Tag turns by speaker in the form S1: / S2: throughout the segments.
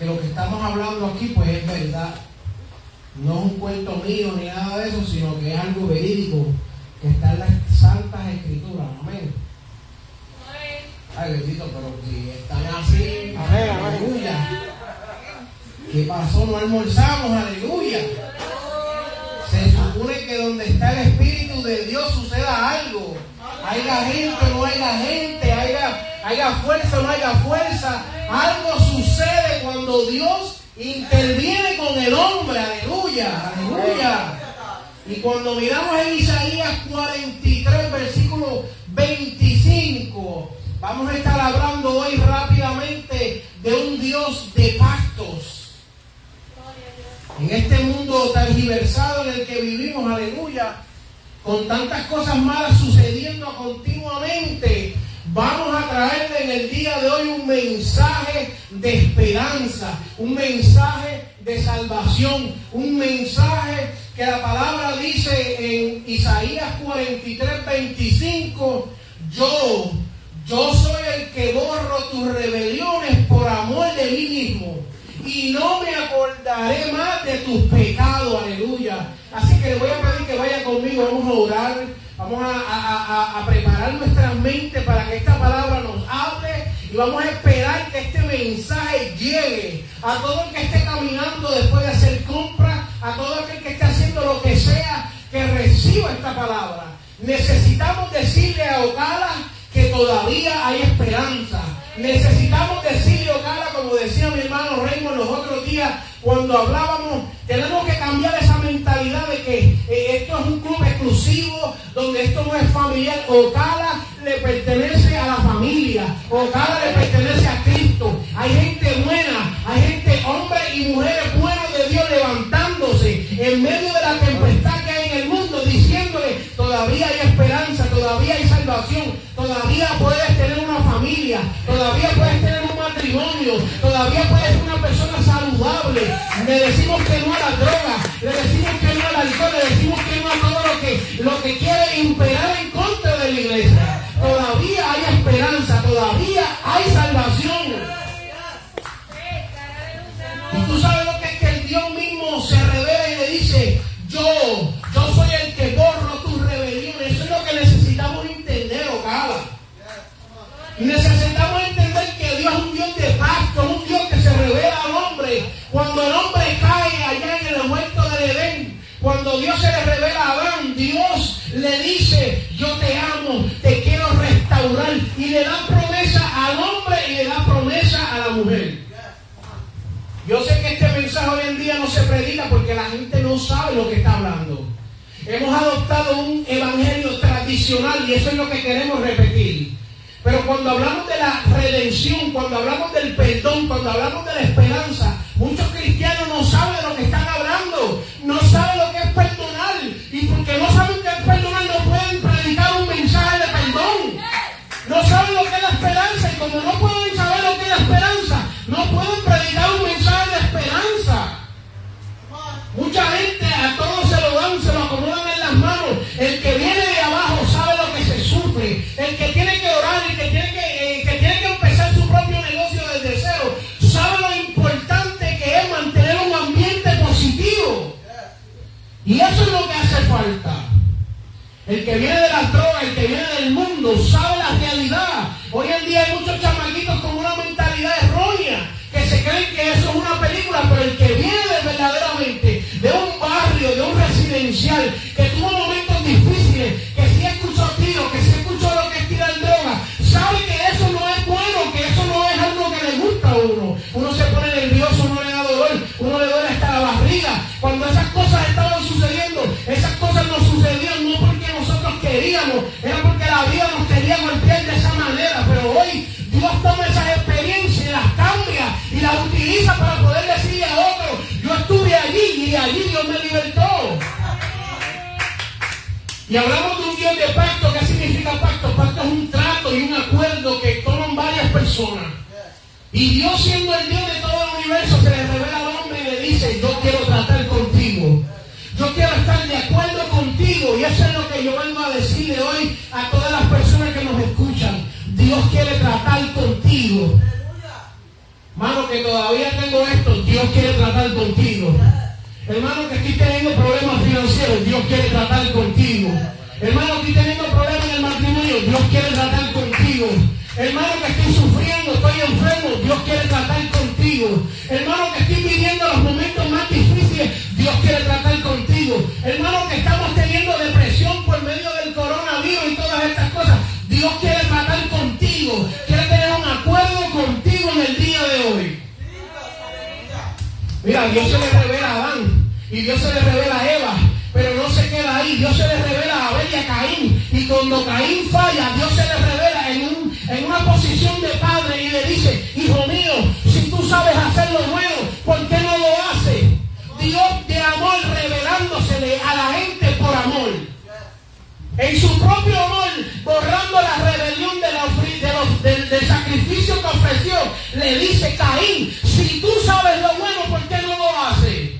S1: Que lo que
S2: estamos hablando aquí pues es verdad. No es un cuento mío ni nada de eso, sino que es algo verídico que está en las santas escrituras. Amén. Ay, bendito, pero si están así, aleluya. ¿Qué pasó? No almorzamos, aleluya. Se supone que donde está el Espíritu de Dios suceda algo. Haya gente o no haya gente, haya, haya fuerza o no haya fuerza. Algo sucede cuando Dios interviene con el hombre, aleluya, aleluya. Y cuando miramos en Isaías 43, versículo 25, vamos a estar hablando hoy rápidamente de un Dios de pactos. En este mundo tan diversado en el que vivimos, aleluya, con tantas cosas malas sucediendo continuamente, vamos a traerle en el día de hoy un mensaje de esperanza, un mensaje de salvación, un mensaje que la palabra dice en Isaías 43, 25, yo, yo soy el que borro tus rebeliones por amor de mí mismo y no me acordaré más de tus pecados, aleluya. Así que le voy a pedir que vaya conmigo, vamos a orar, vamos a, a, a, preparar nuestra mente para que esta palabra nos hable y vamos a esperar que este mensaje llegue a todo el que esté caminando después de hacer compras, a todo aquel que esté haciendo lo que sea, que reciba esta palabra. Necesitamos decirle a Ocala que todavía hay esperanza. Necesitamos decirle, Ocala, como decía mi hermano Raymond los otros días, cuando hablábamos, tenemos que cambiar donde esto no es familiar. Ocala le pertenece a la familia, Ocala le pertenece a Cristo. Hay gente buena, hay gente, hombres y mujeres buenos de Dios levantándose en medio de la tempestad que hay en el mundo, diciéndole, todavía hay esperanza, todavía hay salvación, todavía puedes tener una familia, todavía puedes tener un matrimonio, todavía puedes ser una persona saludable. Le decimos que no a la droga, le decimos que no al alcohol, le decimos que no lo que quiere imperar en contra de la iglesia. Todavía hay esperanza, todavía hay salvación. Y tú sabes lo que es que el Dios mismo se revela y le dice, yo, yo soy el que borro tus rebeliones. Eso es lo que necesitamos entender, Ocala. Necesitamos entender que Dios es un Dios de pacto, un Dios que se revela al hombre. Cuando el hombre cae allá en el huerto del Edén, cuando Dios se le revela a Adán, Dios le dice, yo te amo, te quiero restaurar. Y le da promesa al hombre y le da promesa a la mujer. Yo sé que este mensaje hoy en día no se predica porque la gente no sabe lo que está hablando. Hemos adoptado un evangelio tradicional y eso es lo que queremos repetir. Pero cuando hablamos de la redención, cuando hablamos del perdón, cuando hablamos de la esperanza, muchos cristianos no saben de lo que están hablando, no saben lo mundo sabe la realidad. Hoy en día hay muchos chamaquitos con una mentalidad errónea que se creen que eso es una película, pero el que viene verdaderamente de un barrio, de un residencial, que tuvo momentos difíciles, que sí escuchó tiros, que sí escuchó lo que es tirar droga, sabe que eso no es bueno, que eso no es algo que le gusta a uno. Uno se pone nervioso, uno le da dolor, uno le duele hasta la barriga. Cuando esas cosas estaban sucediendo, esas cosas no sucedían no porque nosotros queríamos, era porque la vida nos quería golpear de esa manera. Pero hoy Dios toma esas experiencias y las cambia y las utiliza para poder decirle a otro, yo estuve allí y allí Dios me libertó. Y hablamos de un Dios de pacto. ¿Qué significa pacto? Pacto es un trato y un acuerdo que toman varias personas. Y Dios siendo el Dios de todo el universo se le revela al hombre y le dice, yo quiero tratar contigo. Yo quiero estar de acuerdo contigo. Y eso es lo que yo vengo a decirle hoy a todas las personas que nos escuchan. Dios quiere tratar contigo. Mano, que todavía tengo esto, Dios quiere tratar contigo. Hermano, que estoy teniendo problemas financieros, Dios quiere tratar contigo. Hermano, estoy teniendo problemas en el matrimonio, Dios quiere tratar contigo. Hermano, que estoy sufriendo, estoy enfermo, Dios quiere tratar contigo. Hermano, que estoy viviendo los momentos más difíciles, Dios quiere tratar contigo. Hermano, que estamos teniendo depresión por medio del coronavirus y todas estas cosas, Dios quiere tratar contigo. Quiere tener un acuerdo contigo en el día de hoy. Mira, Dios se le revela a Adán y Dios se le revela a Eva, pero no se queda ahí. Dios se le revela a Abel y a Caín. Y cuando Caín falla, Dios se le revela en, en una posición de padre y le dice, hijo mío, si tú sabes hacer lo bueno, ¿por qué no lo haces? Dios a la gente por amor. En su propio amor, borrando la rebelión de la, de los, del, sacrificio que ofreció, le dice Caín, si tú sabes lo bueno, ¿por qué no lo haces?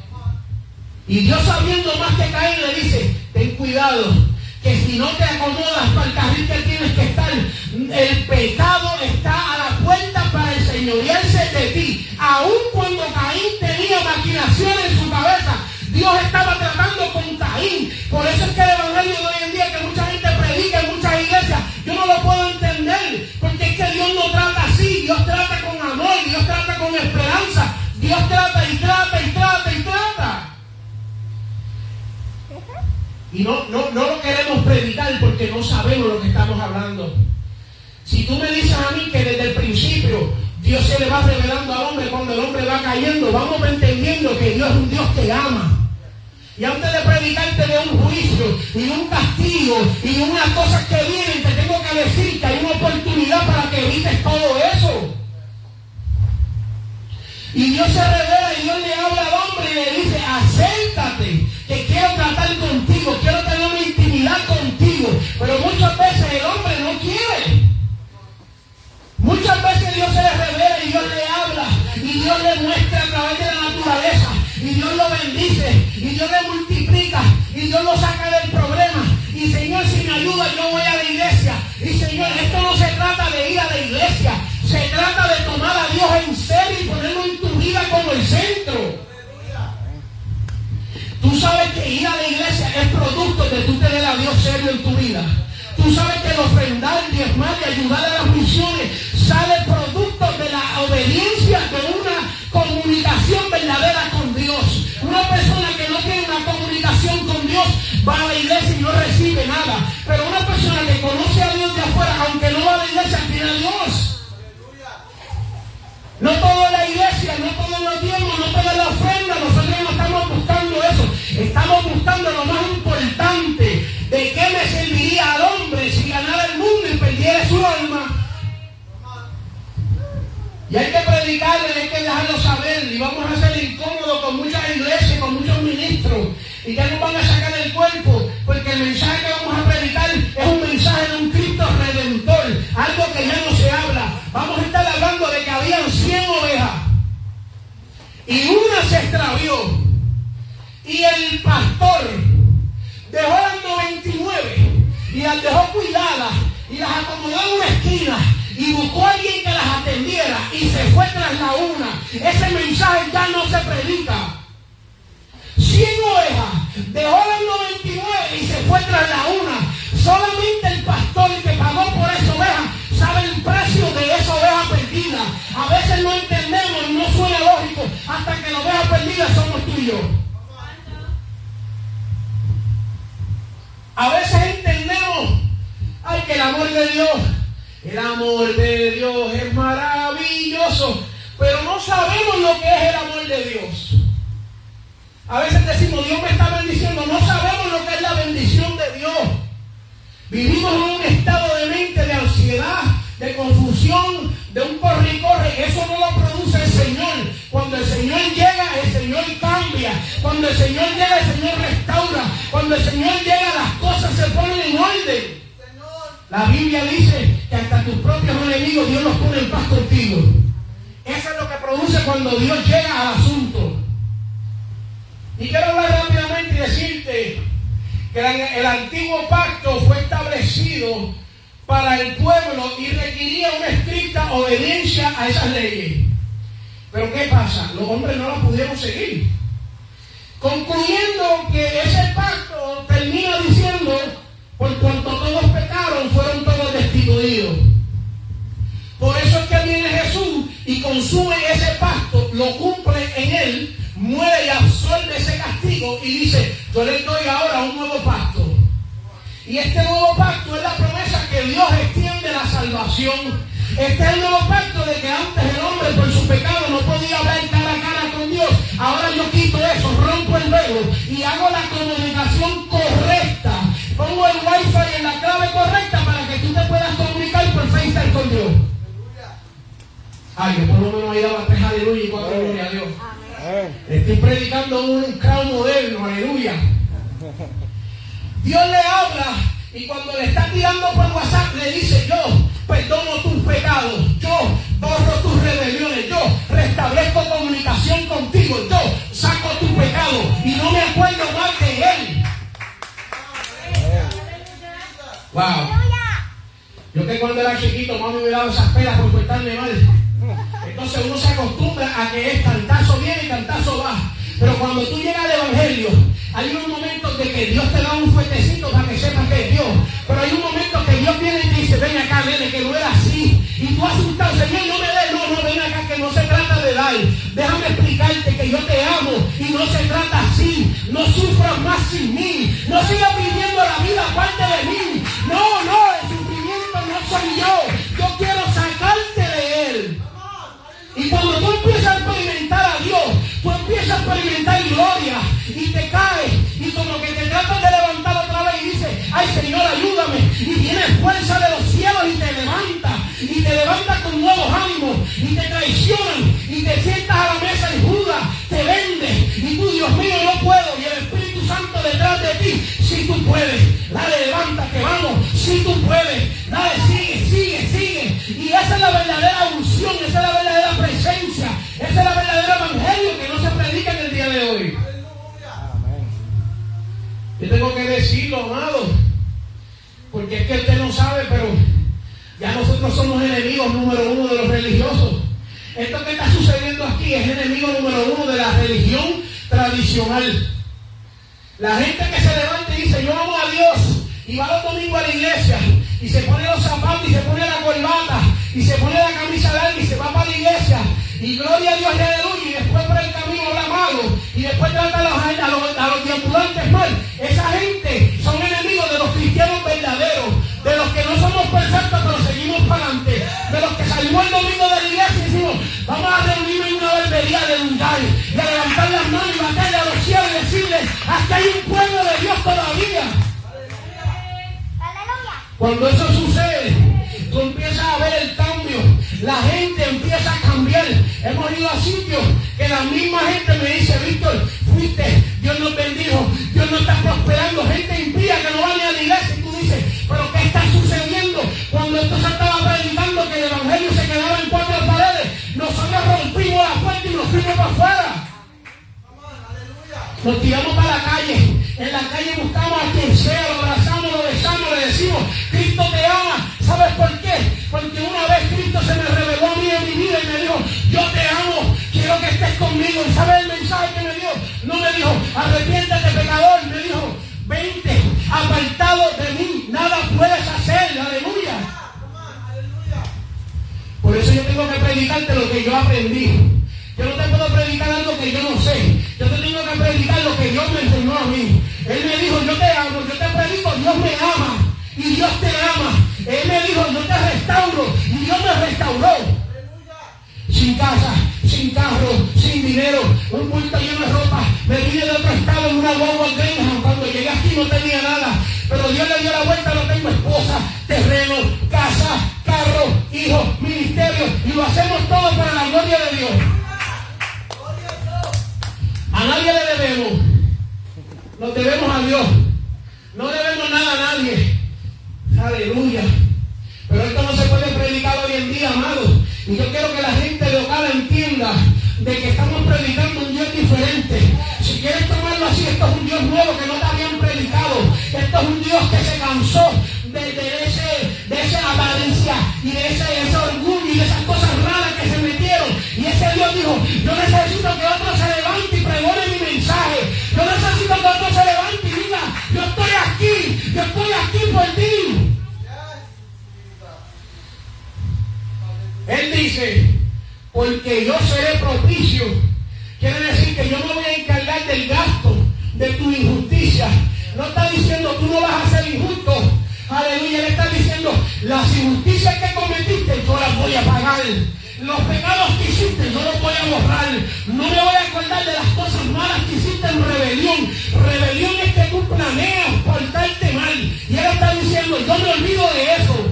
S2: Y Dios sabiendo más que Caín le dice, ten cuidado, que si no te acomodas para el carril que tienes que estar, el pecado está a la puerta para enseñorearse de ti. Aun cuando Caín tenía maquinaciones en su cabeza, Dios estaba tratando con Caín. Por eso es que el Evangelio de hoy en día, que mucha gente predica en muchas iglesias, yo no lo puedo entender, porque es que Dios no trata así, Dios trata con amor, Dios trata con esperanza, Dios trata y trata y trata y trata. Y no, no, no lo queremos predicar porque no sabemos lo que estamos hablando. Si tú me dices a mí que desde el principio Dios se le va revelando al hombre cuando el hombre va cayendo, vamos entendiendo que Dios es un Dios que ama. Y antes de predicarte de un juicio y un castigo y unas cosas que vienen, te tengo que decir que hay una oportunidad para que evites todo eso. Y Dios se revela y Dios le habla al hombre y le dice, acércate, que quiero tratar contigo, quiero tener una intimidad contigo. Pero muchas veces el hombre no quiere. Muchas veces Dios se le revela y Dios le habla y Dios le muestra a través de la naturaleza y Dios lo bendice y Dios le multiplica y Dios lo saca del problema. Y Señor, si me ayuda, yo voy a la iglesia. Y Señor, esto no se trata de ir a la iglesia, se trata de tomar a Dios en serio y ponerlo en tu vida como el centro. Tú sabes que ir a la iglesia es producto de tú tener a Dios serio en tu vida. Tú sabes que el ofrendar, diezmar y ayudar a las misiones sale producto de la obediencia va a la iglesia y no recibe nada. Pero una persona que conoce a Dios de afuera, aunque no va a la iglesia, tiene a Dios. No todo es la iglesia, no todo es los diezmos, no todo es la ofrenda. Nosotros no estamos buscando eso. Estamos buscando lo más importante. ¿De qué me serviría al hombre si ganara el mundo y perdiera su alma? Y hay que predicarle, hay que dejarlo saber. Y vamos a hacer incómodo con muchas iglesias, con muchos. Y ya nos van a sacar el cuerpo, porque el mensaje que vamos a predicar es un mensaje de un Cristo redentor. Algo que ya no se habla. Vamos a estar hablando de que habían 100 ovejas. Y una se extravió. Y el pastor dejó las 99 y las dejó cuidadas y las acomodó en una esquina y buscó a alguien que las atendiera y se fue tras la una. Ese mensaje ya no se predica. 100 ovejas, dejó las 99 y se fue tras la una. Solamente el pastor que pagó por esa oveja sabe el precio de esa oveja perdida. A veces no entendemos y no suena lógico hasta que la oveja perdida somos yo. A veces entendemos, ay, que el amor de Dios, el amor de Dios es maravilloso, pero no sabemos lo que es el amor de Dios. A veces decimos, Dios me está bendiciendo, no sabemos lo que es la bendición de Dios. Vivimos en un estado de mente de ansiedad, de confusión, de un corre y corre. Eso no lo produce el Señor. Cuando el Señor llega, el Señor cambia. Cuando el Señor llega, el Señor restaura. Cuando el Señor llega, las cosas se ponen en orden. La Biblia dice que hasta tus propios enemigos Dios los pone en paz contigo. Eso es lo que produce cuando Dios llega al asunto. Y quiero hablar rápidamente y decirte que el antiguo pacto fue establecido para el pueblo y requería una estricta obediencia a esas leyes. Pero ¿qué pasa? Los hombres no la pudieron seguir. Concluyendo que ese pacto termina diciendo, por cuanto todos pecaron, fueron y consume ese pacto, lo cumple en él, muere y absorbe ese castigo y dice, yo le doy ahora un nuevo pacto. Y este nuevo pacto es la promesa que Dios extiende la salvación. Este es el nuevo pacto de que antes el hombre por su pecado no podía hablar cara a cara con Dios. Ahora yo quito eso, rompo el velo y hago la comunicación correcta. Pongo el wifi en la clave correcta para que tú te puedas comunicar por FaceTime con Dios. Ay, yo por lo menos ahí daba tres aleluya y cuatro gloria a Dios. Estoy predicando un crowd moderno, aleluya. Dios le habla y cuando le está tirando por WhatsApp le dice, yo perdono tus pecados, yo borro tus rebeliones, yo restablezco comunicación contigo, yo saco tu pecado y no me acuerdo más de él. Wow. Yo que cuando era chiquito, mami me daba esas pelas por cortarme mal. Entonces uno se acostumbra a que es cantazo viene y cantazo va. Pero cuando tú llegas al Evangelio, hay unos momentos de que Dios te da un fuetecito para que sepas que es Dios. Pero hay un momento que Dios viene y te dice, ven acá, ven, que no era así. Y tú asustado, Señor, no me des, no, no, ven acá, que no se trata de dar. Déjame explicarte que yo te amo y no se trata así. No sufras más sin mí. No sigas viviendo la vida aparte de mí. No, no, el sufrimiento no soy yo. Y cuando tú empiezas a experimentar a Dios, tú empiezas a experimentar gloria y te caes y como que te tratas de levantar otra vez y dices, ay Señor, ayúdame. Y tienes fuerza de los cielos y te levanta. Y te levanta con nuevos ánimos. Y te traicionan. Y te sientas a la mesa y Judas te vende. Y tú, Dios mío, no puedo. Y el Espíritu Santo detrás de ti, si tú puedes, dale, levántate, vamos, si tú puedes, dale, sigue, sigue, sigue. Y esa es la verdadera unción, esa es la verdadera presencia, esa es la verdadera evangelio que no se predica en el día de hoy. Yo tengo que decirlo, amado, porque es que usted no sabe, pero ya nosotros somos enemigos número uno de los religiosos. Esto que está sucediendo aquí es enemigo número uno de la religión tradicional. La gente que se levanta y dice, yo amo a Dios, y va los domingos a la iglesia, y se pone los zapatos, y se pone la corbata, y se pone la camisa larga, y se va para la iglesia, y gloria a Dios y Cuando eso sucede, tú empiezas a ver el cambio. La gente empieza a cambiar. Hemos ido a sitios que la misma gente me dice, Víctor, fuiste, Dios nos bendijo, Dios nos está prosperando. Gente impía que no va a la iglesia. Y tú dices, pero ¿qué está sucediendo? Cuando esto se estaba predicando que el evangelio se quedaba en cuatro paredes, nosotros rompimos la puerta y nos fuimos para afuera. Nos tiramos para la calle. En la calle buscamos a quien sea, lo abrazamos, Cristo te ama. ¿Sabes por qué? Porque una vez Cristo se me reveló a mí en mi vida y me dijo, yo te amo, quiero que estés conmigo. ¿Y sabes el mensaje que me dio? No me dijo, arrepiéntete pecador, me dijo, vente, apartado de mí, nada puedes hacer, aleluya. Por eso yo tengo que predicarte lo que yo aprendí. Yo no te puedo predicar algo que yo no sé. Yo te tengo que predicar lo que Dios me enseñó a mí. Él me dijo, yo te amo, yo te predico, Dios me ama. Y Dios te ama. Él me dijo, yo te restauro. Y Dios me restauró. Sin casa, sin carro, sin dinero, un bulto lleno de ropa. Me vine de otro estado en una guagua Greyhound. Cuando llegué aquí no tenía nada. Pero Dios le dio la vuelta, no tengo esposa, terreno, casa, carro, hijos, ministerio. Y lo hacemos todo para la gloria de Dios. A nadie le debemos. Nos debemos a Dios. No debemos nada a nadie. Aleluya. Pero esto no se puede predicar hoy en día, amados. Y yo quiero que la gente local entienda de que estamos predicando un Dios diferente. Si quieres tomarlo así, esto es un Dios nuevo que no te habían predicado. Esto es un Dios que se cansó de, ese, de esa apariencia y de ese, ese orgullo y de esas cosas raras que se metieron. Y ese Dios dijo, yo necesito que otro se Él dice, porque yo seré propicio. Quiere decir que yo me voy a encargar del gasto de tu injusticia. No está diciendo tú no vas a ser injusto. Aleluya, le está diciendo las injusticias que cometiste yo las voy a pagar. Los pecados que hiciste yo los voy a borrar. No me voy a acordar de las cosas malas que hiciste en rebelión. Rebelión es que tú planeas portarte mal. Y él está diciendo, yo me olvido de eso.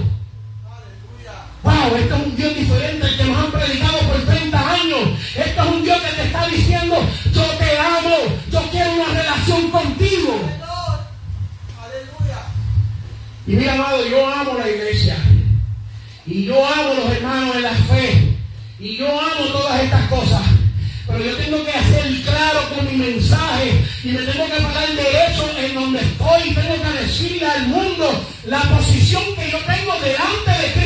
S2: Wow, esto es un Dios diferente al que nos han predicado por 30 años. Esto es un Dios que te está diciendo, yo te amo, yo quiero una relación contigo. Y mira, amado, yo amo la iglesia. Y yo amo los hermanos en la fe. Y yo amo todas estas cosas. Pero yo tengo que hacer claro con mi mensaje y me tengo que pagar derecho en donde estoy. Y tengo que decirle al mundo la posición que yo tengo delante de.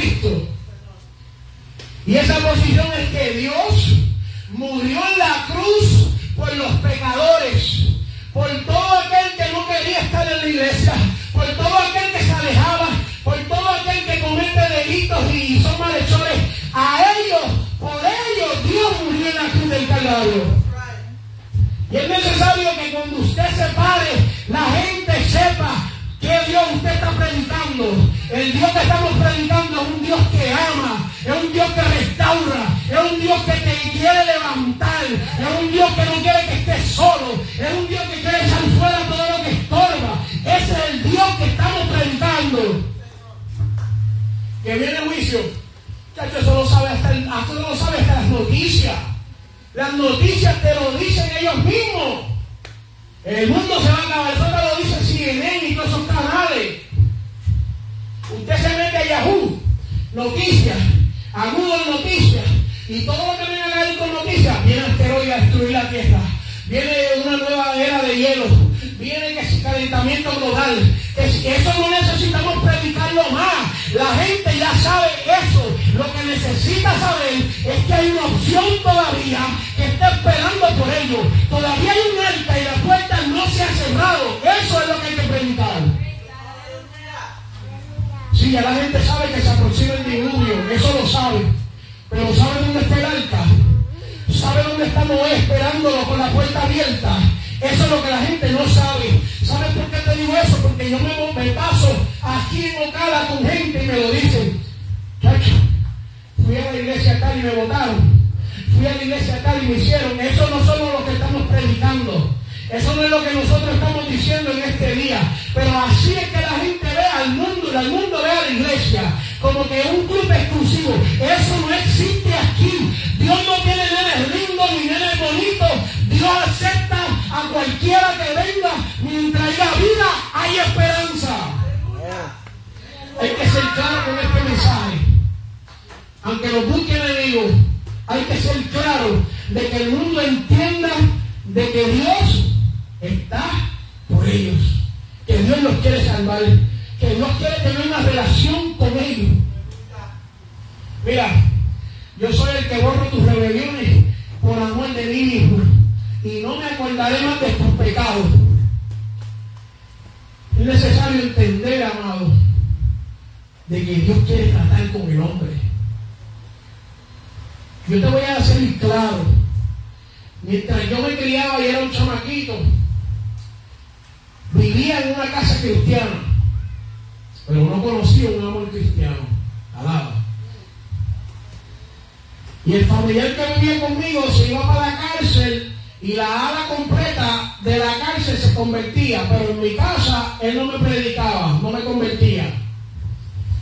S2: Y esa posición es que Dios murió en la cruz por los pecadores, por todo aquel que no quería estar en la iglesia, por todo aquel que se alejaba, por todo aquel que comete delitos y son malhechores. A ellos, por ellos, Dios murió en la cruz del Calvario. Y es necesario que cuando usted se pare, la gente sepa ¿Qué Dios usted está predicando? El Dios que estamos predicando es un Dios que ama, es un Dios que restaura, es un Dios que te quiere levantar, es un Dios que no quiere que estés solo, es un Dios que quiere echar fuera todo lo que estorba. Ese es el Dios que estamos predicando. Que viene el juicio. Chacho, eso lo sabe hasta, eso lo sabe hasta las noticias. Las noticias te lo dicen ellos mismos. El mundo se va a acabar, eso te lo dice CNN y todos esos canales. Usted se mete a Yahoo, noticias, a Google Noticias, y todo lo que viene a caer con noticias, viene asteroide a destruir la Tierra, viene una nueva era de hielo, viene que calentamiento global. eso no necesitamos predicarlo más. La gente ya sabe eso. Lo que necesita saber es que hay una opción todavía que está esperando por ellos. Todavía hay un arca la gente sabe que se aproxima el diluvio, eso lo sabe. Pero ¿sabe dónde está el arca? ¿Sabe dónde estamos esperándolo con la puerta abierta? Eso es lo que la gente no sabe. ¿Sabes por qué te digo eso? Porque yo me, paso aquí en Ocala con gente y me lo dicen. Fui a la iglesia tal y me votaron. Fui a la iglesia tal y me hicieron. Eso no somos lo que estamos predicando. Eso no es lo que nosotros estamos diciendo en este día. Pero así es que la gente al mundo y al mundo ve a la iglesia como que un club exclusivo. Eso no existe aquí. Dios no tiene nenes lindos ni nenes bonitos. Dios acepta a cualquiera que venga. Mientras haya vida, hay esperanza. Hay que ser claro con este mensaje. Aunque lo busque enemigo, hay que ser claro de que el mundo entienda de que Dios está por ellos. Que Dios los quiere salvar. Que Dios quiere tener una relación con ellos. Mira, yo soy el que borro tus rebeliones por amor de mí mismo. Y no me acordaré más de tus pecados. Es necesario entender, amado, de que Dios quiere tratar con el hombre. Yo te voy a hacer claro. Mientras yo me criaba y era un chamaquito, vivía en una casa cristiana, pero no conocía un amor cristiano. Alaba. Y el familiar que vivía conmigo se iba para la cárcel y la ala completa de la cárcel se convertía, pero en mi casa él no me predicaba, no me convertía.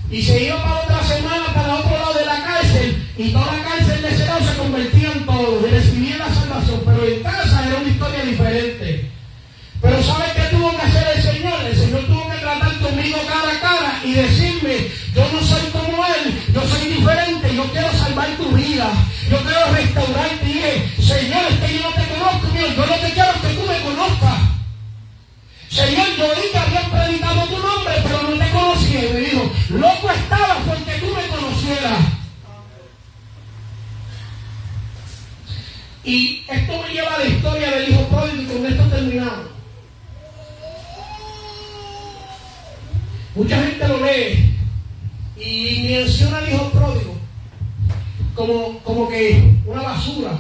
S2: Y se iba para otra semana para otro lado de la cárcel y toda la cárcel de ese lado se convertían todos y recibían la salvación, pero en casa era una historia diferente. Pero ¿sabe qué tuvo que hacer ese Señor, el Señor tuvo que conmigo cara a cara y decirme, yo no soy como Él, yo soy diferente, yo quiero salvar tu vida, yo quiero restaurarte. Y Señor, es que yo no te conozco, Señor, yo no te quiero que tú me conozcas. Señor, yo que habían predicado tu nombre, pero no te conocía. Y me dijo, loco estabas porque tú me conocieras. Y esto me lleva a la historia del hijo pródigo y con esto terminamos. Mucha gente lo lee y menciona al hijo pródigo como, como que una basura.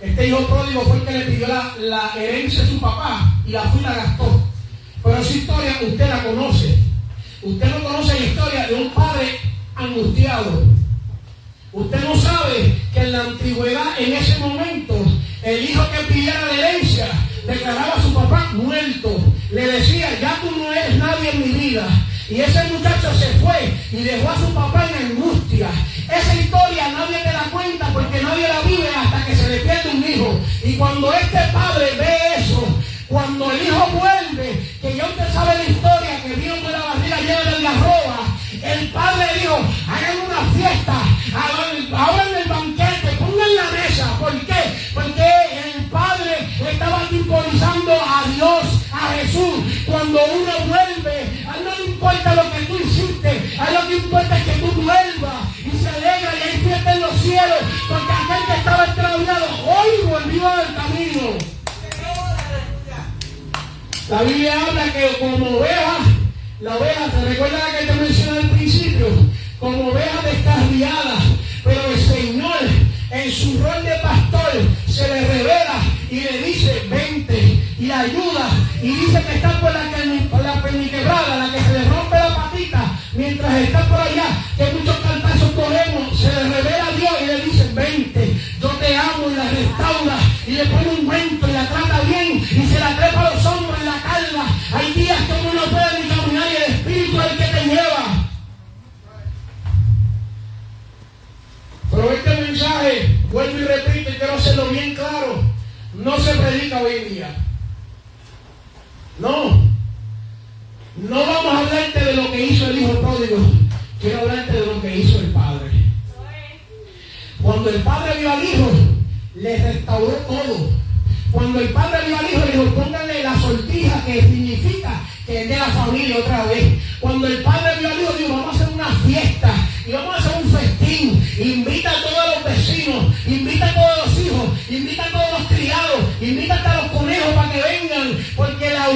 S2: Este hijo pródigo fue el que le pidió la, herencia a su papá y la fue y la gastó. Pero esa historia usted la conoce. Usted no conoce la historia de un padre angustiado. Usted no sabe que en la antigüedad, en ese momento, el hijo que pidiera la herencia declaraba a su papá muerto. Le decía, ya tú no eres nadie en mi vida. Y ese muchacho se fue y dejó a su papá en angustia. Esa historia nadie te da cuenta porque nadie la vive hasta que se le pierde un hijo. Y cuando este padre ve eso, cuando el hijo vuelve, que ya usted sabe la historia, que vino con la barriga llena de arroba, el padre dijo, hagan una fiesta, abran Dios, a Jesús. Cuando uno vuelve, a no le importa lo que tú hiciste, a lo que importa es que tú vuelvas y se alegra y hay fiesta en los cielos, porque aquel que estaba extraviado hoy volvió al camino. La Biblia habla que como oveja, la oveja, ¿te recuerda la que te mencioné al principio? Como oveja descarriada, pero el Señor en su rol de pastor se le revela y le dice, vente y ayuda. Y dice que está por la, por la perniquebrada, la que se le rompe la patita, mientras está por allá, que muchos cantazos corremos, se le revela a Dios y le dice, vente, yo te amo y la restaura y le pone un cuento y la trata bien y se la trepa a los hombros y la carga. Hay días que uno no puede ni caminar y el Espíritu es el que te lleva. Pero este mensaje, vuelvo y repito y quiero hacerlo bien claro, no se predica hoy en día. No. No vamos a hablarte de lo que hizo el hijo pródigo. Quiero hablarte de lo que hizo el padre. Cuando el padre vio al hijo, le restauró todo. Cuando el padre vio al hijo, le dijo, pónganle la sortija que significa que es de la familia otra vez. Cuando el padre vio al hijo, dijo, vamos a hacer una fiesta y vamos a hacer un festín. Invita a todos los vecinos, invita a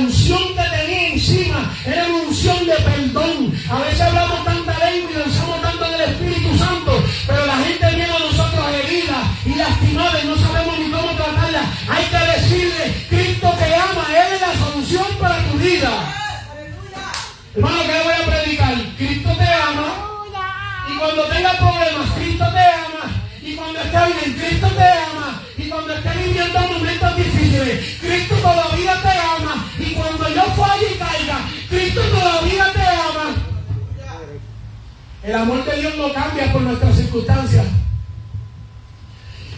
S2: unción que tenía encima era una unción de perdón. A veces hablamos tanta lengua y lanzamos tanto del Espíritu Santo, pero la gente viene a nosotros herida y lastimada y no sabemos ni cómo tratarla. Hay que decirle, Cristo te ama, Él es la solución para tu vida. Hermano, ¿qué le voy a predicar? Cristo te ama. Y cuando tenga problemas, Cristo te ama. Y cuando esté bien, Cristo te ama. Y cuando esté viviendo momentos difíciles, Cristo todavía te ama. Falle y caiga, Cristo todavía te ama. El amor de Dios no cambia por nuestras circunstancias.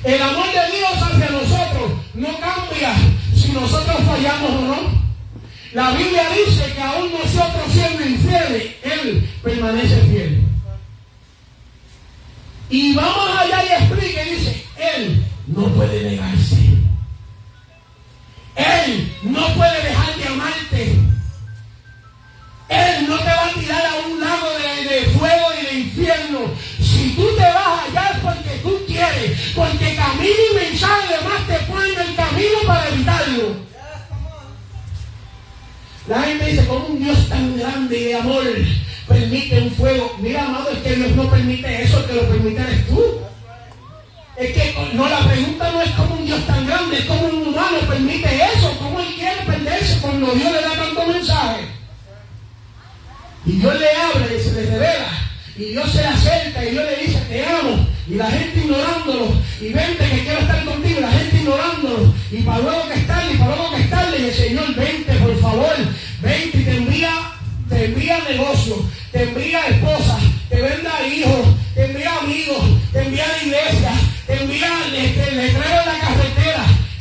S2: El amor de Dios hacia nosotros no cambia si nosotros fallamos o no. La Biblia dice que aún nosotros siendo infieles, Él permanece fiel. Y vamos allá y explica dice, Él no puede negarse. Él no puede dejar de amarte. Él no te va a tirar a un lago de, de fuego y de infierno. Si tú te vas allá es porque tú quieres, porque camino y mensaje además te ponen el camino para evitarlo. La gente dice, ¿cómo un Dios tan grande y de amor permite un fuego? Mira, amado, es que Dios no permite eso, que lo permite eres tú. Es que no, la pregunta no es cómo un Dios tan grande, es cómo un humano permite eso, cómo él quiere perderse cuando Dios le da tanto mensaje. Y Dios le habla y se le revela. Y Dios se le acerca y Dios le dice, te amo. Y la gente ignorándolo. Y vente que quiero estar contigo. La gente ignorándolo. Y para luego que estarle, y para luego que estarle. Y el Señor, vente, por favor. Vente y te envía, te envía negocio. Te envía esposa. Te venda hijos. Te envía amigos. Te envía la iglesia. Te envía este, letrero en la carretera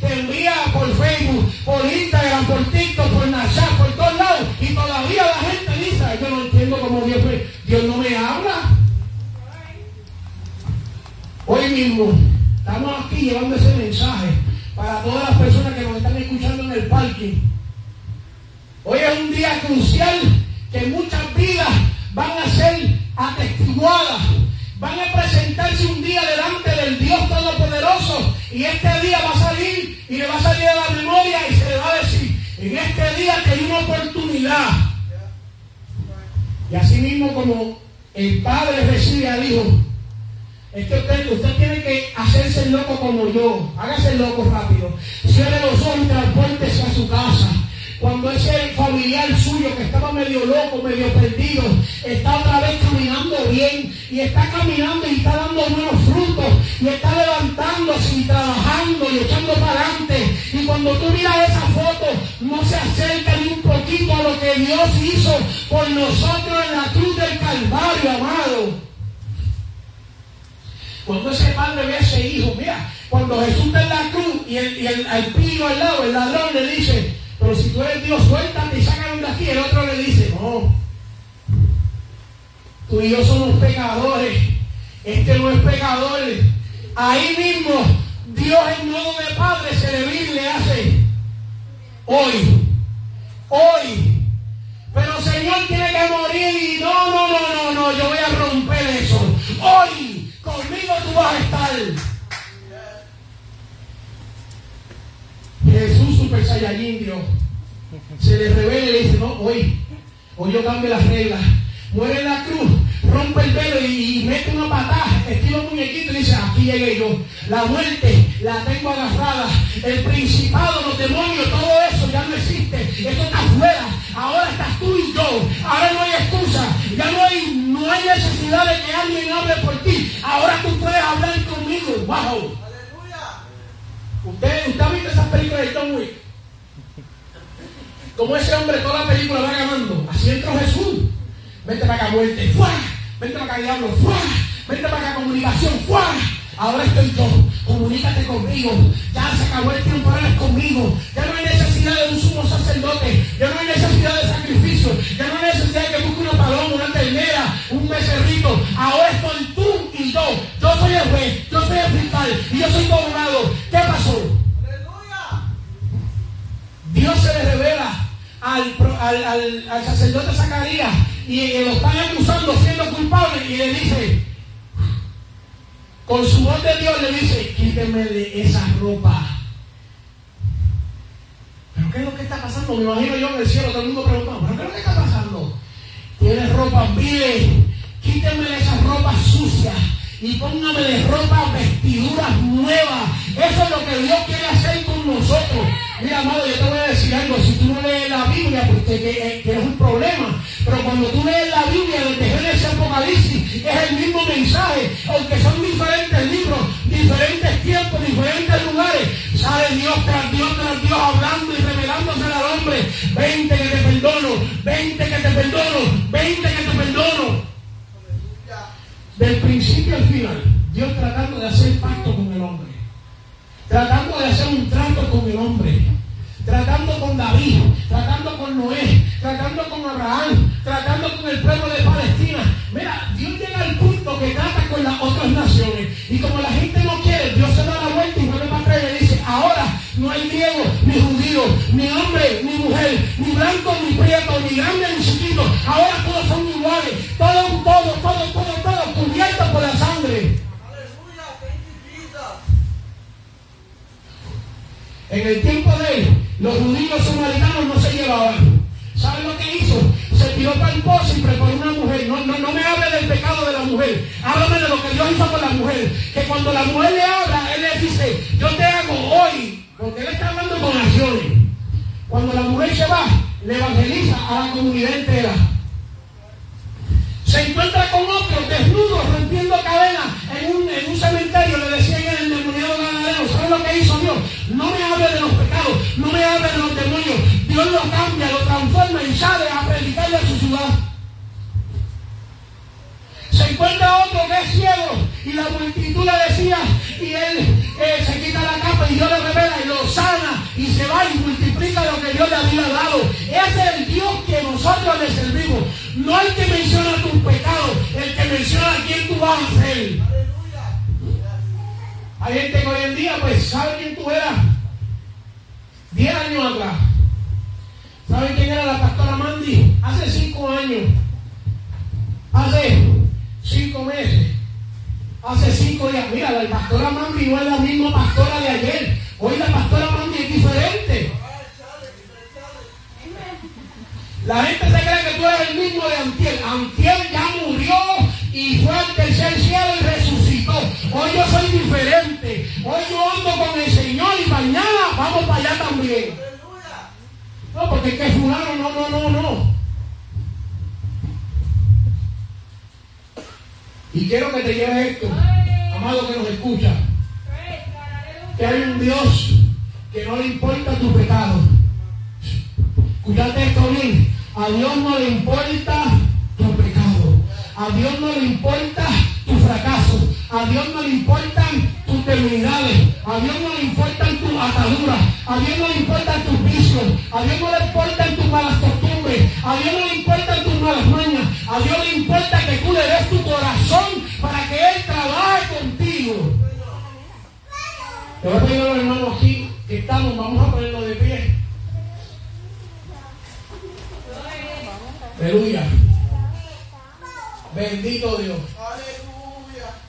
S2: te envía por Facebook, por Instagram, por TikTok, por Snapchat, por todos lados. Y todavía la gente dice, yo no entiendo cómo Dios, Dios no me habla. Hoy mismo estamos aquí llevando ese mensaje para todas las personas que nos están escuchando en el parking. Hoy es un día crucial que muchas vidas van a ser atestiguadas van a presentarse un día delante del Dios Todopoderoso y este día va a salir y le va a salir a la memoria y se le va a decir, en este día que hay una oportunidad. Y así mismo como el Padre recibe al Hijo, es que usted, usted tiene que hacerse loco como yo. Hágase loco rápido. Cierre los ojos y transportese a su casa. Cuando ese familiar suyo que estaba medio loco, medio perdido, está otra vez caminando bien y está caminando y está dando buenos frutos y está levantándose y trabajando y echando para adelante. Y cuando tú miras esa foto, no se acerca ni un poquito a lo que Dios hizo por nosotros en la cruz del Calvario, amado. Cuando ese padre ve a ese hijo, mira, cuando Jesús está en la cruz y el, y el, pillo al lado, el ladrón le dice, pero si tú eres Dios, suéltate y sácalo de aquí. El otro le dice, no. Tú y yo somos pecadores. Este no es pecador. Ahí mismo, Dios en modo de Padre se le le hace hoy. Hoy. Pero Señor tiene que morir y no, no, no, no, no, yo voy a romper eso. Hoy, conmigo tú vas a estar. Jesús Super Saiyajin Dios se le revela y le dice, no, hoy, hoy yo cambio las reglas. Muere en la cruz, rompe el velo y, mete una patada, estilo un muñequito y dice, aquí llegué yo. La muerte la tengo agarrada. El principado, los demonios, todo eso ya no existe. Eso está afuera. Ahora estás tú y yo. Ahora no hay excusa. Ya no hay, no hay necesidad de que alguien hable por ti. Ahora tú puedes hablar conmigo. ¡Wow! Usted, usted ha visto esas películas de John Wick. Como ese hombre toda la película va ganando. Así entró Jesús. Vente para acá, muerte. ¡Fuera! Vente para acá, diablo. ¡Fuera! Vente para acá, comunicación. ¡Fuera! Ahora estoy yo. Comunícate conmigo. Ya se acabó el tiempo, ahora es conmigo. Ya no hay necesidad de un sumo sacerdote. Ya no hay necesidad de sacrificio. Ya no hay necesidad al, al, sacerdote Zacarías y, lo están acusando siendo culpable y le dice, con su voz de Dios le dice, quíteme de esa ropa. ¿Pero qué es lo que está pasando? Me imagino yo en el cielo, todo el mundo preguntando, ¿pero qué es lo que está pasando? Tiene ropa vil, quíteme de esas ropas sucias y póngame de ropa vestiduras nuevas. Eso es lo que Dios quiere hacer con nosotros. Mira, amado, yo te voy a decir algo. Si tú no lees la Biblia, pues que, que, es un problema. Pero cuando tú lees la Biblia desde Génesis Apocalipsis, es el mismo mensaje. Aunque son diferentes libros, diferentes tiempos, diferentes lugares. Sale Dios tras Dios tras Dios hablando y revelándose al hombre. Vente que te perdono, vente que te perdono, vente que te perdono. Del principio al final, Dios tratando de hacer pacto con el hombre. Tratando de hacer un trato con el hombre. Tratando con David, tratando con Noé, tratando con Abraham, tratando con el pueblo de Palestina. Mira, Dios llega al punto que trata con las otras naciones. Y como la gente no quiere, Dios se da la vuelta y no hay griego, ni judío, ni hombre, ni mujer, ni blanco, ni prieto, ni grande, ni chiquito. Ahora todos son iguales. Todo, todo, todo, todo, todo cubierto por la sangre. En el tiempo de él, los judíos samaritanos no se llevaban. ¿Saben lo que hizo? Se tiró para el y preparó una mujer. No, no, no me hable del pecado de la mujer. Háblame de lo que Dios hizo con la mujer. Que cuando la mujer le habla, él le dice, yo te hago hoy. Porque él está hablando con acciones. Cuando la mujer se va, le evangeliza a la comunidad entera se encuentra con otro desnudo, rompiendo cadenas en un, en un cementerio, le decían el demoniado ganadero, ¿saben lo que hizo Dios? No me hable de los pecados, no me hable de los demonios. Dios lo cambia, lo transforma y sale a predicarle a su ciudad. Se encuentra otro que es ciego y la multitud le decía y él se quita la capa y Dios le revela y lo sana y se va y multiplica lo que Dios le había dado. Ese es el Dios que nosotros le servimos. no el que menciona tus pecados, el que menciona quién tú vas a ser. Hay gente que hoy en día, pues, sabe quién tú eras. Diez años atrás. ¿Saben quién era la pastora Mandy? Hace cinco años. Hace cinco meses. Hace cinco días. Mira, la pastora Mandy no es la misma pastora de ayer. Hoy la pastora Mandy es diferente. La gente se cree que tú eres el mismo de Antiel. Antiel ya murió y fue al tercer cielo y resucitó. Hoy yo soy diferente. Hoy yo ando con el Señor y mañana vamos para allá también. No, porque es que fulano, no, no, no, no. Y quiero que te lleves esto, amado que nos escucha. Que hay un Dios que no le importa tu pecado. Escuchate esto bien. A Dios no le importa tu pecado. A Dios no le importa tu fracaso. A Dios no le importan tus debilidades. A Dios no le importan tus ataduras. A Dios no le importan tus vicios. A Dios no le importan tus malas costumbres. A Dios no le importan tus malas mañas. A Dios le importa que tú le des tu corazón para que Él trabaje contigo. Te voy a pedir a los hermanos aquí que estamos, vamos a ponerlo de pie. Aleluya. Bendito Dios.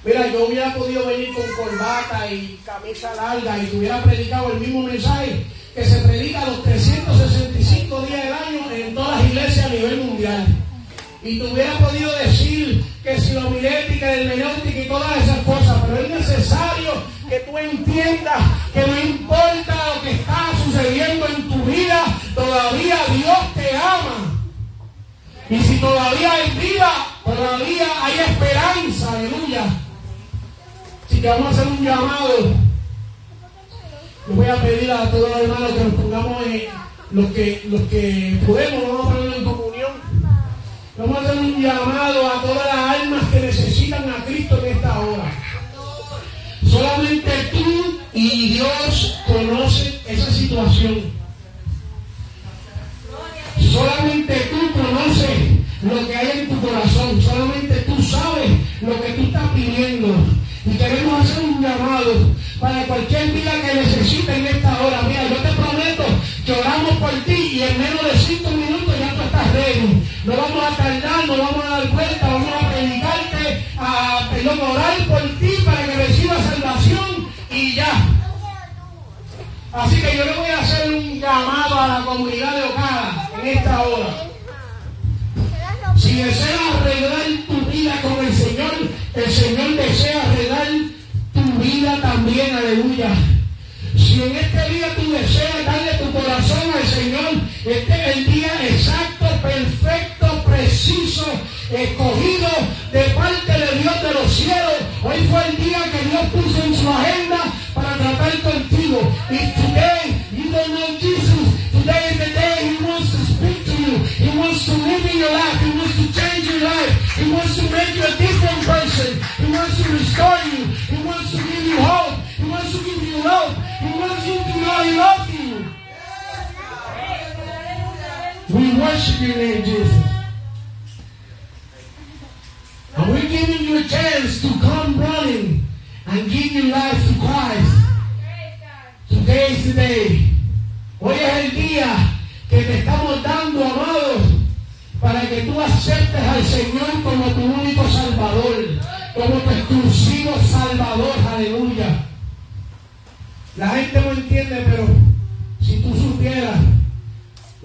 S2: Mira, yo hubiera podido venir con corbata y camisa larga y hubiera predicado el mismo mensaje que se predica los 365 días del año en todas las iglesias a nivel mundial. Y te hubiera podido decir que si la homilética, hermenéutica y todas esas cosas, pero es necesario que tú entiendas que no importa lo que está sucediendo en tu vida, todavía Dios te ama. Y si todavía hay vida, todavía hay esperanza, aleluya. Así que vamos a hacer un llamado. Yo voy a pedir a todos los hermanos que nos pongamos los que, los que podemos, vamos a ponerlo en comunión. Vamos a hacer un llamado a todas las almas que necesitan a Cristo en esta hora. Solamente tú y Dios conocen esa situación. Para cualquier vida que necesite en esta hora. Mira, yo te prometo que oramos por ti y en menos de cinco minutos ya tú estás ready. No vamos a tardar, no vamos a dar vuelta, vamos a predicarte, a perdón, orar por ti para que recibas salvación y ya. Así que yo le voy a hacer un llamado a la comunidad de Ocada en esta hora. Si deseas arreglar tu vida con el Señor, el Señor desea arreglar vida también, aleluya. Si en este día tú deseas darle tu corazón al Señor, este es el día exacto, perfecto, preciso, escogido de parte de Dios de los cielos. Hoy fue el día que Dios puso en su agenda para tratar contigo. Y today, you don't know Jesus. Today is the wants to live in your life. He wants to change your life. He wants to make you a different person. He wants to restore you. He wants to give you hope. He wants to give you love. He wants you to know He loves you. We worship your name, Jesus. And we're giving you a chance to come running and give your life to Christ. Today is the day. Hoy es el día que te estamos dando, amados, para que tú aceptes al Señor como tu único Salvador, como tu exclusivo Salvador. Aleluya. La gente no entiende, pero si tú supieras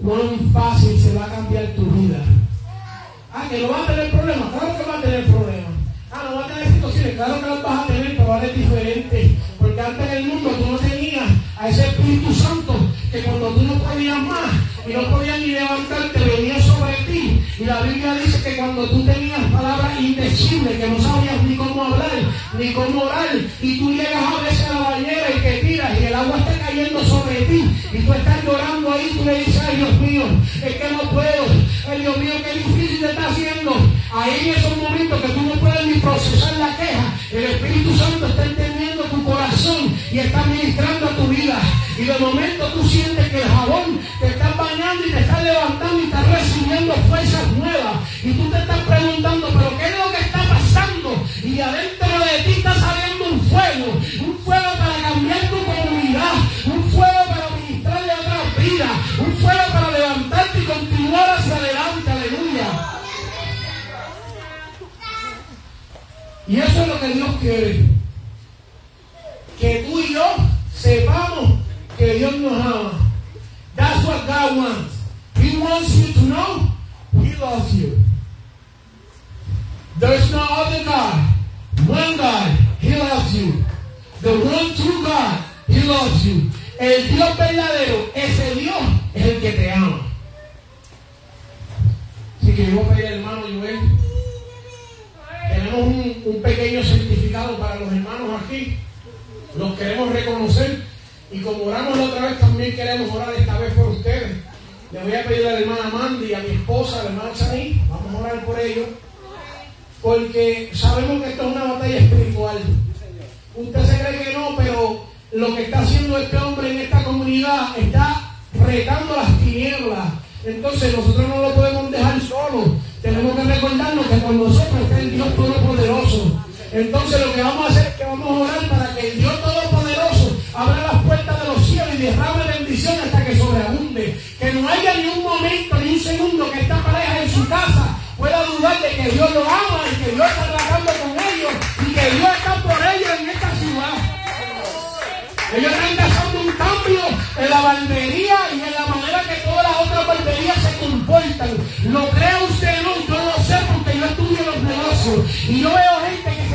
S2: cuán fácil se va a cambiar tu vida. Ah, que no va a tener problemas, claro que va a tener problemas. Ah, no va a tener situaciones, claro que las vas a tener, pero ahora es diferente. Porque antes en el mundo tú no tenías a ese Espíritu Santo que cuando tú no podías más y no podías ni levantarte, venía sobre ti. Y la Biblia dice que cuando tú tenías palabras indecibles, que no sabías ni cómo hablar, ni cómo orar, y tú llegas a veces a la bañera y te tiras y el agua está cayendo sobre ti, y tú estás llorando ahí, tú le dices, ay Dios mío, es que no puedo, ay Dios mío, qué difícil te está haciendo. Ahí en esos momentos que tú no puedes ni procesar la queja, el Espíritu Santo está entendiendo tu y está ministrando a tu vida. Y de momento tú sientes que el jabón te está bañando y te está levantando y está recibiendo fuerzas nuevas. Y tú te estás preguntando, pero ¿qué es lo que está pasando? Y adentro de ti está saliendo un fuego, un fuego para cambiar tu comunidad, un fuego para ministrarle a otras vidas, un fuego para levantarte y continuar hacia adelante. Aleluya. Y eso es lo que Dios quiere. Que tú y yo sepamos que Dios nos ama. That's what God wants. He wants you to know He loves you. There's no other God. One God, He loves you. The one true God, He loves you. El Dios verdadero, ese Dios es el que te ama. Así que yo voy a pedir al hermano Joel. Tenemos un, un pequeño certificado para los hermanos aquí. Los queremos reconocer. Y como oramos la otra vez, también queremos orar esta vez por ustedes. Le voy a pedir a la hermana Mandy, a mi esposa, a la hermana Chani, vamos a orar por ellos. Porque sabemos que esto es una batalla espiritual. Usted se cree que no, pero lo que está haciendo este hombre en esta comunidad está retando las tinieblas. Entonces nosotros no lo podemos dejar solo. Tenemos que recordarnos que con nosotros está el Dios Todopoderoso. Entonces lo que vamos a hacer es que vamos a orar para ni un momento, ni un segundo que esta pareja en su casa pueda dudar de que Dios lo ama y que Dios está tratando con ellos y que Dios está por ellos en esta ciudad. Ellos están pasando un cambio en la barbería y en la manera que todas las otras barberías se comportan. ¿Lo cree usted o no? Yo lo sé porque yo estudio los negocios. Y yo veo gente que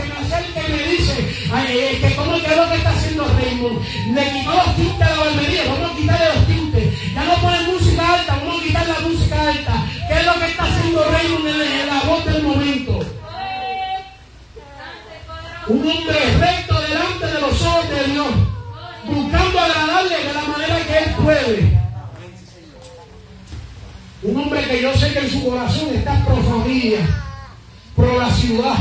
S2: se me dice, ay, que cómo que es lo que está haciendo Raymond. Le quitó los tintes a la barbería, vamos a quitarle los tintes. Ya no ponen música alta, vamos a quitar la música alta. ¿Qué es lo que está haciendo Raymond en, en la voz del momento? Un hombre recto delante de los ojos de Dios buscando agradarle de la manera que él puede. Un hombre que yo sé que en su corazón está pro familia, pro la ciudad.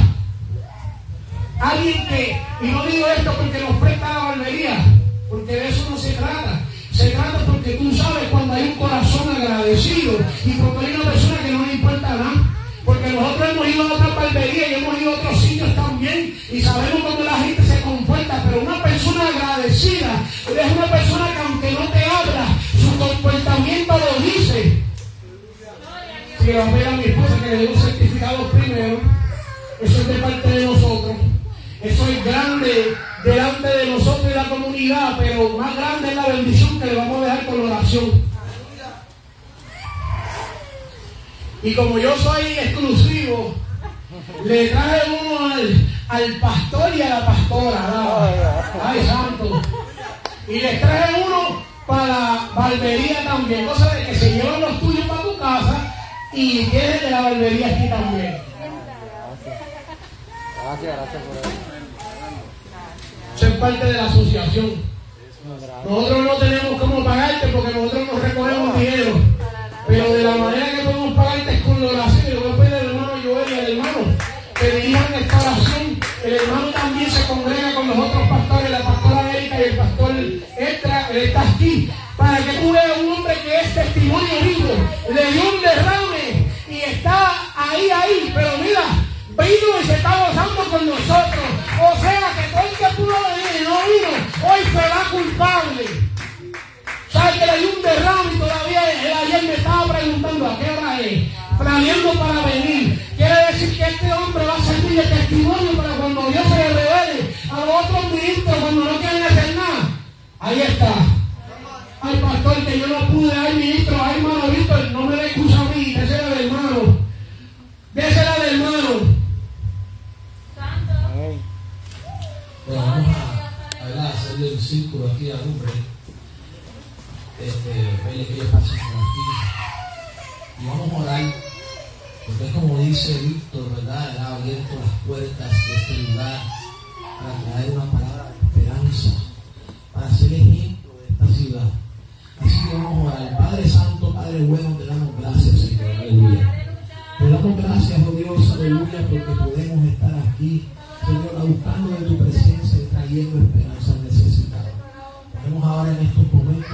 S2: Alguien que, y no digo esto porque nos presta la barbería, porque de eso no se trata. Se trata porque tú sabes cuando hay un corazón agradecido y porque hay una persona que no le importa nada. Porque nosotros hemos ido a otras barberías y hemos ido a otros sitios también y sabemos cómo la gente se comporta, pero una persona agradecida es una persona que aunque no te habla, su comportamiento lo dice. Si voy a pedir a mi esposa que le dé un certificado primero, eso es de parte de nosotros. Eso es grande delante de nosotros y la comunidad, pero más grande es la bendición que le vamos a dejar con la oración. Y como yo soy exclusivo, le traje uno al, al pastor y a la pastora. Ay, santo. Y les traje uno para barbería también. Cosa de que se llevan los tuyos para tu casa y tienes de la barbería aquí también.
S3: Gracias, gracias por.
S2: Ser parte de la asociación. Nosotros no tenemos cómo pagarte porque nosotros no recogemos dinero. Pero de la manera que podemos pagarte es con la oración. Y le voy a pedir al hermano Joel y al hermano que dirijan esta oración. El hermano también se congrega con los otros pastores, la pastora Erika y el pastor Extra, él está aquí. Para que tú veas un hombre que es testimonio vivo. Le dio un derrame y está ahí, ahí. Pero mira, vino y se está gozando con nosotros. O sea que todo el que pudo venir y no vino, hoy será culpable. ¿Sabe que le dio un derrame y todavía él ayer me estaba preguntando a qué hora es? Planeando para venir. Quiere decir que este hombre va a servir de testimonio para cuando Dios se le revele a los otros ministros cuando no quieren hacer nada. Ahí está. Ay, pastor, que yo no pude. Ay, ministro, ay, hermano Víctor, no me dé excusa a mí. Désela del hermano. Désela del
S4: círculo aquí al hombre. Este, que ellos pasen por aquí. Y vamos a orar, porque es como dice Víctor, ¿verdad? Él ha abierto las puertas de este lugar para traer una palabra de esperanza, para ser ejemplo de esta ciudad. Así que vamos a orar. Padre Santo, Padre bueno, te damos gracias, Señor. Aleluya. Te damos gracias, oh Dios, aleluya, porque podemos estar aquí, Señor, buscando de tu presencia y trayendo esperanza al ahora en estos momentos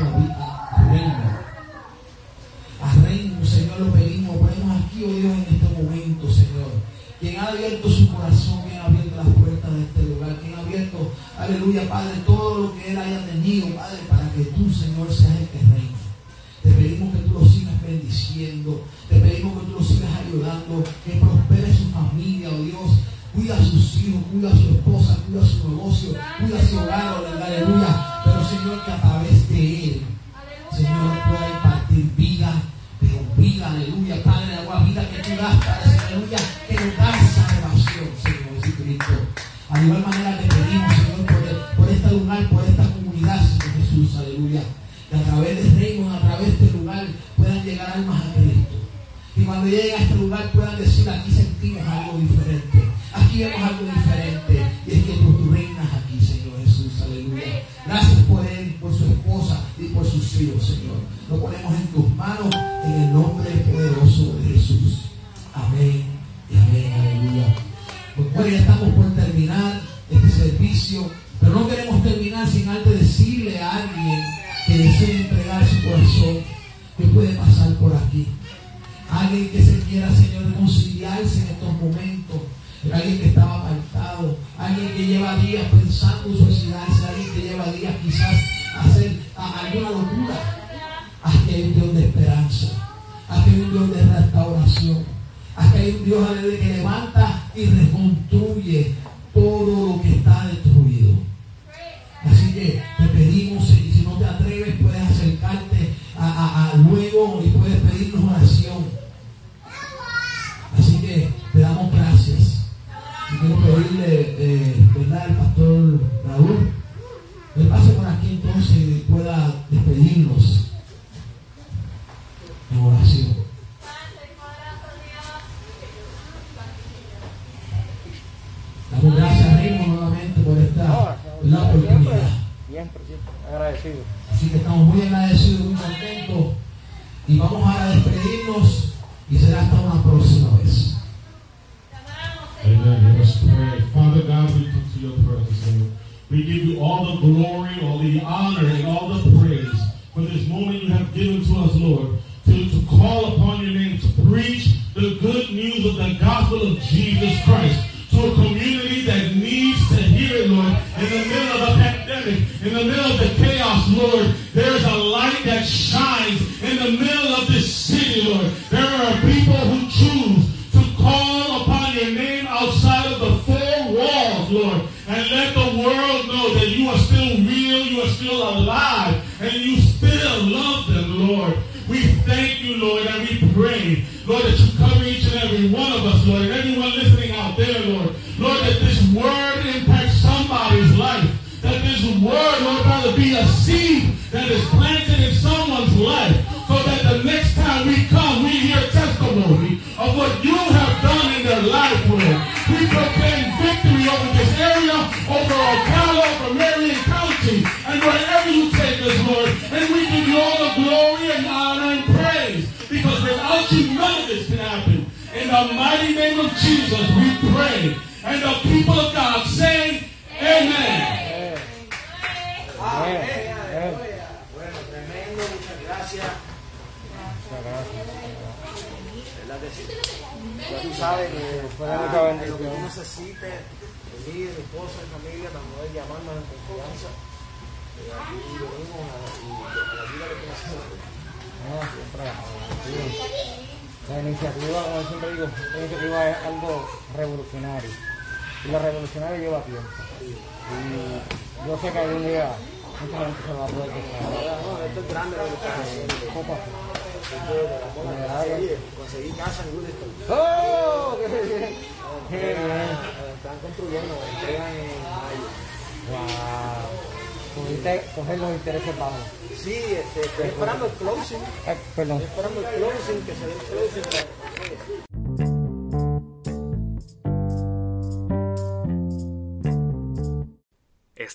S4: reina. A reino, Señor, lo pedimos. Ponemos aquí, oh Dios, en este momento, Señor. Quien ha abierto su corazón, quien ha abierto las puertas de este lugar, quien ha abierto, aleluya, Padre, todo lo que Él haya tenido, Padre, para que tú, Señor, seas el que reina. Te pedimos que tú lo sigas bendiciendo. Te pedimos que tú lo sigas ayudando. Que prospere su familia, oh Dios cuida a sus hijos, cuida a su esposa, cuida a su negocio, cuida a su hogar, aleluya. Pero Señor, que a través de Él, Señor, pueda impartir vida, pero vida, aleluya, Padre, agua vida que tú das, Padre, aleluya, que nos da esa relación, Señor Jesucristo. A igual manera
S5: Because without you, none of this can happen. In the mighty name of Jesus, we pray. And the people of God say, Amen.
S6: Bueno, tremendo, muchas gracias. Ya tú sabes que
S3: cada
S6: lo que de mi familia, para poder llamarnos en confianza. Y a la ayuda que tú.
S3: No, siempre. La iniciativa, como siempre digo, la iniciativa es algo revolucionario. Y lo revolucionario lleva tiempo. Y yo sé que algún día mucha gente se va a poder.
S6: No, esto es grande lo que estás haciendo. Conseguí, casa en Williston.
S3: ¡Oh! ¡Qué bien!
S6: Están construyendo, entregan en mayo.
S3: ¡Wow! Pudiste coger los intereses bajos.
S6: Sí, este, estoy esperando el closing.
S3: Ay, perdón.
S6: Estoy esperando el closing, que se dé el closing.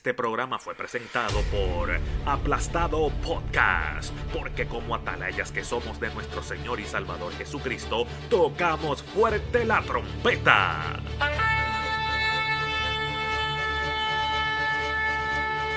S7: Este programa fue presentado por Aplastado Podcast, porque como atalayas que somos de nuestro Señor y Salvador Jesucristo, tocamos fuerte la trompeta.